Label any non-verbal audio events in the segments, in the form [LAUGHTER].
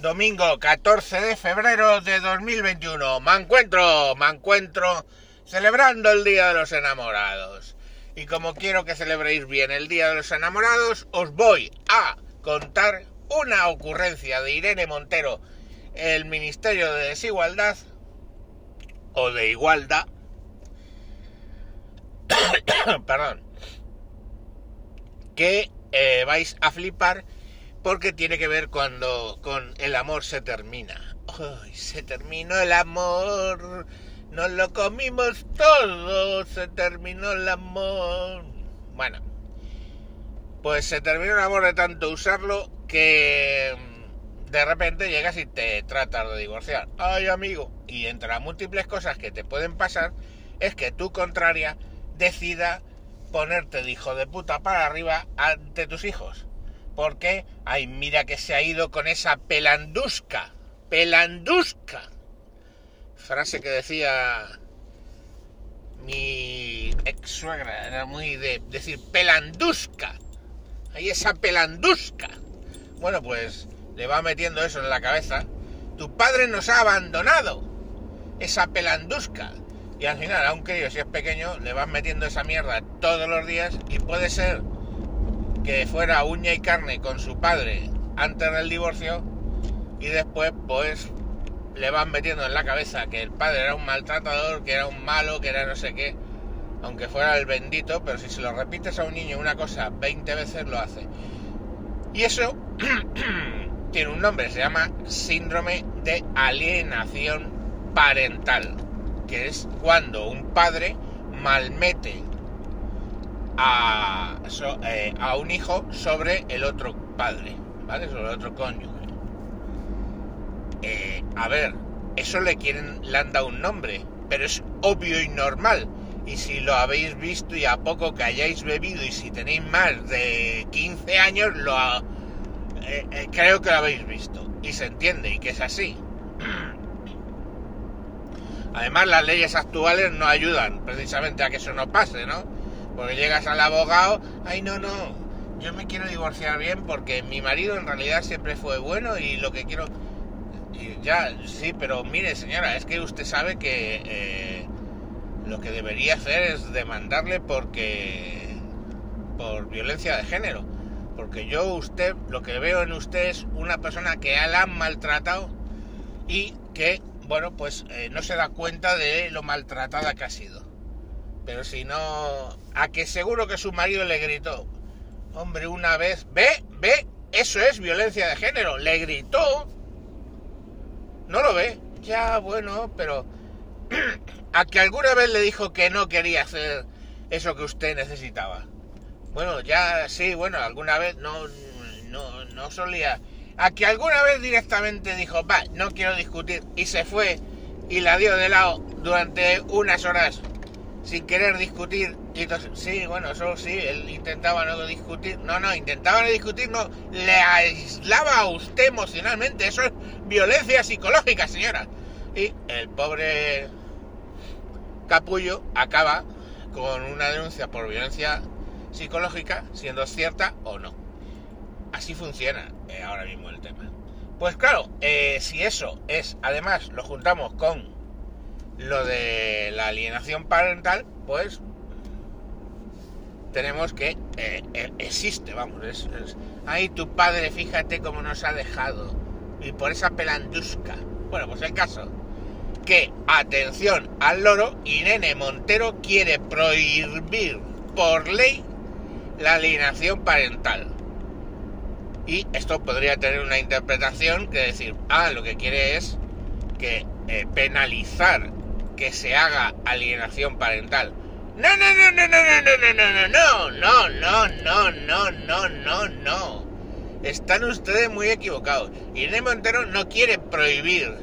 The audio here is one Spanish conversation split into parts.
domingo 14 de febrero de 2021. Me encuentro, me encuentro celebrando el Día de los Enamorados. Y como quiero que celebréis bien el Día de los Enamorados, os voy a contar una ocurrencia de Irene Montero, el Ministerio de Desigualdad o de Igualdad. [COUGHS] Perdón. Que eh, vais a flipar porque tiene que ver cuando con el amor se termina. Se terminó el amor, nos lo comimos todo, se terminó el amor. Bueno, pues se terminó el amor de tanto usarlo que mm, de repente llegas y te tratas de divorciar. Ay, amigo, y entre las múltiples cosas que te pueden pasar es que tu contraria decida ponerte de hijo de puta para arriba ante tus hijos porque, ay, mira que se ha ido con esa pelandusca, pelandusca. Frase que decía mi ex suegra, era muy de decir pelandusca. Ahí esa pelandusca. Bueno, pues le va metiendo eso en la cabeza. Tu padre nos ha abandonado. Esa pelandusca. Y al final, a un si es pequeño, le vas metiendo esa mierda todos los días y puede ser que fuera uña y carne con su padre antes del divorcio y después pues le van metiendo en la cabeza que el padre era un maltratador, que era un malo, que era no sé qué, aunque fuera el bendito, pero si se lo repites a un niño una cosa 20 veces lo hace. Y eso [CLEARS THROAT] tiene un nombre, se llama síndrome de alienación parental, que es cuando un padre malmete a, eh, a un hijo sobre el otro padre, ¿vale? Sobre el otro cónyuge. Eh, a ver, eso le quieren, le han dado un nombre, pero es obvio y normal. Y si lo habéis visto y a poco que hayáis bebido y si tenéis más de 15 años, lo eh, creo que lo habéis visto. Y se entiende y que es así. [CLEARS THROAT] Además, las leyes actuales no ayudan precisamente a que eso no pase, ¿no? Porque llegas al abogado, ay no, no, yo me quiero divorciar bien porque mi marido en realidad siempre fue bueno y lo que quiero... Ya, sí, pero mire señora, es que usted sabe que eh, lo que debería hacer es demandarle porque... por violencia de género. Porque yo usted, lo que veo en usted es una persona que la han maltratado y que, bueno, pues eh, no se da cuenta de lo maltratada que ha sido. Pero si no, a que seguro que su marido le gritó. Hombre, una vez, ve, ve, eso es violencia de género. Le gritó. No lo ve. Ya, bueno, pero [CLEARS THROAT] a que alguna vez le dijo que no quería hacer eso que usted necesitaba. Bueno, ya sí, bueno, alguna vez no, no, no solía. A que alguna vez directamente dijo, va, no quiero discutir, y se fue y la dio de lado durante unas horas sin querer discutir. Sí, bueno, eso sí, él intentaba no discutir. No, no, intentaba no discutir, no. Le aislaba a usted emocionalmente. Eso es violencia psicológica, señora. Y el pobre capullo acaba con una denuncia por violencia psicológica, siendo cierta o no. Así funciona eh, ahora mismo el tema. Pues claro, eh, si eso es, además, lo juntamos con lo de la alienación parental, pues tenemos que eh, eh, existe, vamos, es, ahí tu padre, fíjate cómo nos ha dejado y por esa pelandusca. Bueno, pues el caso que atención al loro, Irene Montero quiere prohibir por ley la alienación parental. Y esto podría tener una interpretación que decir, ah, lo que quiere es que eh, penalizar que se haga alienación parental. No, no, no, no, no, no, no, no, no, no, no, no, no, no, no, no. Están ustedes muy equivocados. Irene Montero no quiere prohibir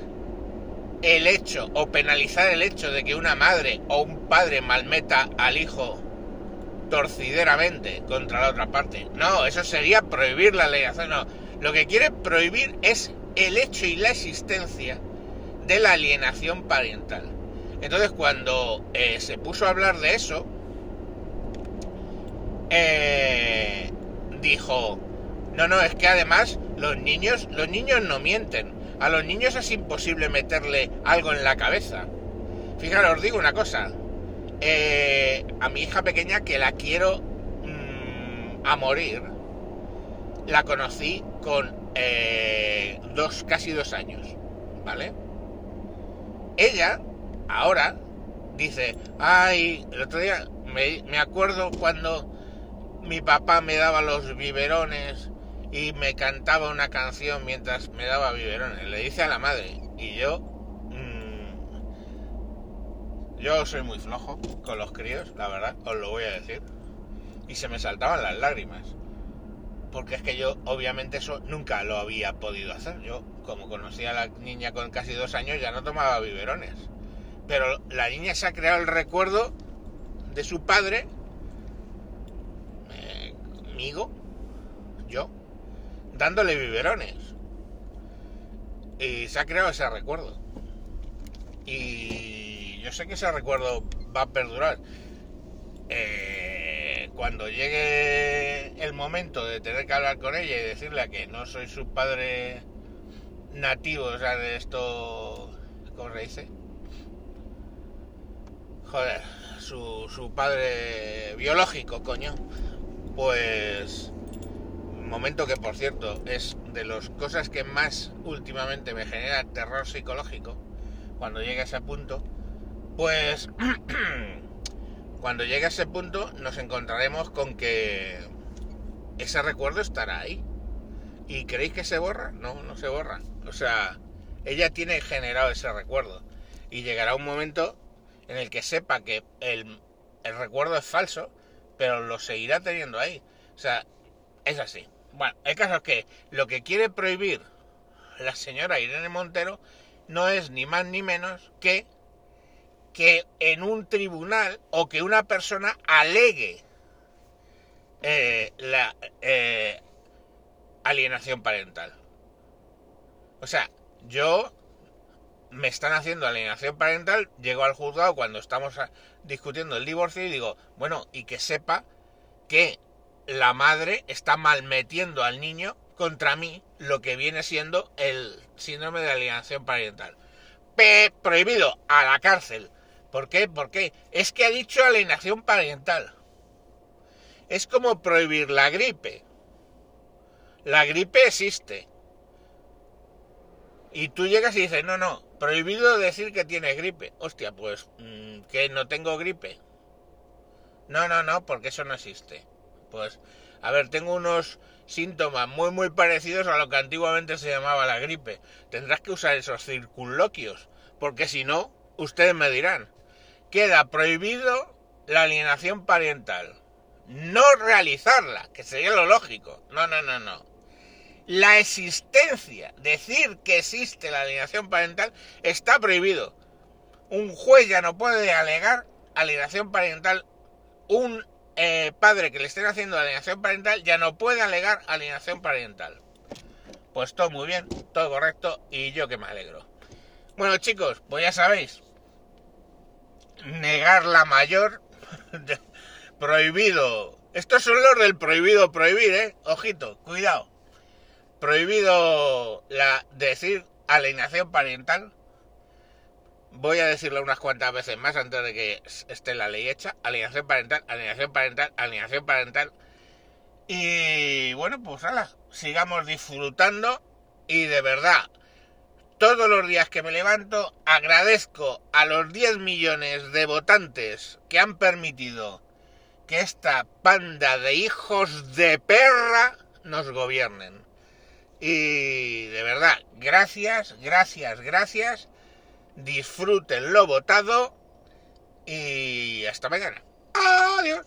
el hecho o penalizar el hecho de que una madre o un padre malmeta al hijo torcideramente contra la otra parte. No, eso sería prohibir la alienación. No, lo que quiere prohibir es el hecho y la existencia de la alienación parental. Entonces cuando eh, se puso a hablar de eso, eh, dijo, no, no, es que además Los niños, los niños no mienten. A los niños es imposible meterle algo en la cabeza. Fijaros, os digo una cosa. Eh, a mi hija pequeña, que la quiero mm, a morir, la conocí con dos, casi dos años, ¿vale? Ella, ahora, dice, ay, el otro día me, me acuerdo cuando mi papá me daba los biberones y me cantaba una canción mientras me daba biberones. Le dice a la madre. Y yo... Mmm, yo soy muy flojo con los críos, la verdad, os lo voy a decir. Y se me saltaban las lágrimas. Porque es que yo, obviamente, eso nunca lo había podido hacer. Yo, como conocía a la niña con casi dos años, ya no tomaba biberones. Pero la niña se ha creado el recuerdo de su padre amigo, yo, dándole biberones. Y se ha creado ese recuerdo. Y yo sé que ese recuerdo va a perdurar. Eh, cuando llegue el momento de tener que hablar con ella y decirle que no soy su padre nativo, o sea, de esto, ¿cómo se dice? Joder, su, su padre biológico, coño. Pues momento que por cierto es de las cosas que más últimamente me genera terror psicológico cuando llega a ese punto pues [CLEARS THROAT] cuando llegue a ese punto nos encontraremos con que ese recuerdo estará ahí. Y creéis que se borra no no se borra. O sea ella tiene generado ese recuerdo. Y llegará un momento en el que sepa que el, el recuerdo es falso pero lo seguirá teniendo ahí. O sea, es así. Bueno, el caso es que lo que quiere prohibir la señora Irene Montero no es ni más ni menos que que en un tribunal o que una persona alegue eh, la eh, alienación parental. O sea, yo me están haciendo alienación parental, llego al juzgado cuando estamos discutiendo el divorcio y digo, bueno, y que sepa que la madre está malmetiendo al niño contra mí lo que viene siendo el síndrome de alienación parental. P prohibido a la cárcel. ¿Por qué? Porque es que ha dicho alienación parental. Es como prohibir la gripe. La gripe existe. Y tú llegas y dices, no, no, Prohibido decir que tienes gripe. Hostia, pues mm, que no tengo gripe. No, no, no, porque eso no existe. Pues, a ver, tengo unos síntomas muy, muy parecidos a lo que antiguamente se llamaba la gripe. Tendrás que usar esos circunloquios, porque si no, ustedes me dirán. Queda prohibido la alienación parental. No realizarla, que sería lo lógico. No, no, no, no la existencia, decir que existe la alienación parental, está prohibido. Un juez ya no puede alegar alienación parental. Un eh, padre que le estén haciendo alienación parental ya no puede alegar alienación parental. Pues todo muy bien, todo correcto y yo que me alegro. Bueno chicos, pues ya sabéis, negar la mayor, [LAUGHS] prohibido. Estos son los del prohibido prohibir, ¿eh? Ojito, cuidado prohibido la decir alienación parental. Voy a decirlo unas cuantas veces más antes de que esté la ley hecha. Alienación parental, alienación parental, alienación parental. Y bueno, pues nada, sigamos disfrutando y de verdad, todos los días que me levanto agradezco a los 10 millones de votantes que han permitido que esta panda de hijos de perra nos gobiernen. Y de verdad, gracias, gracias, gracias. Disfruten lo votado y hasta mañana. Adiós.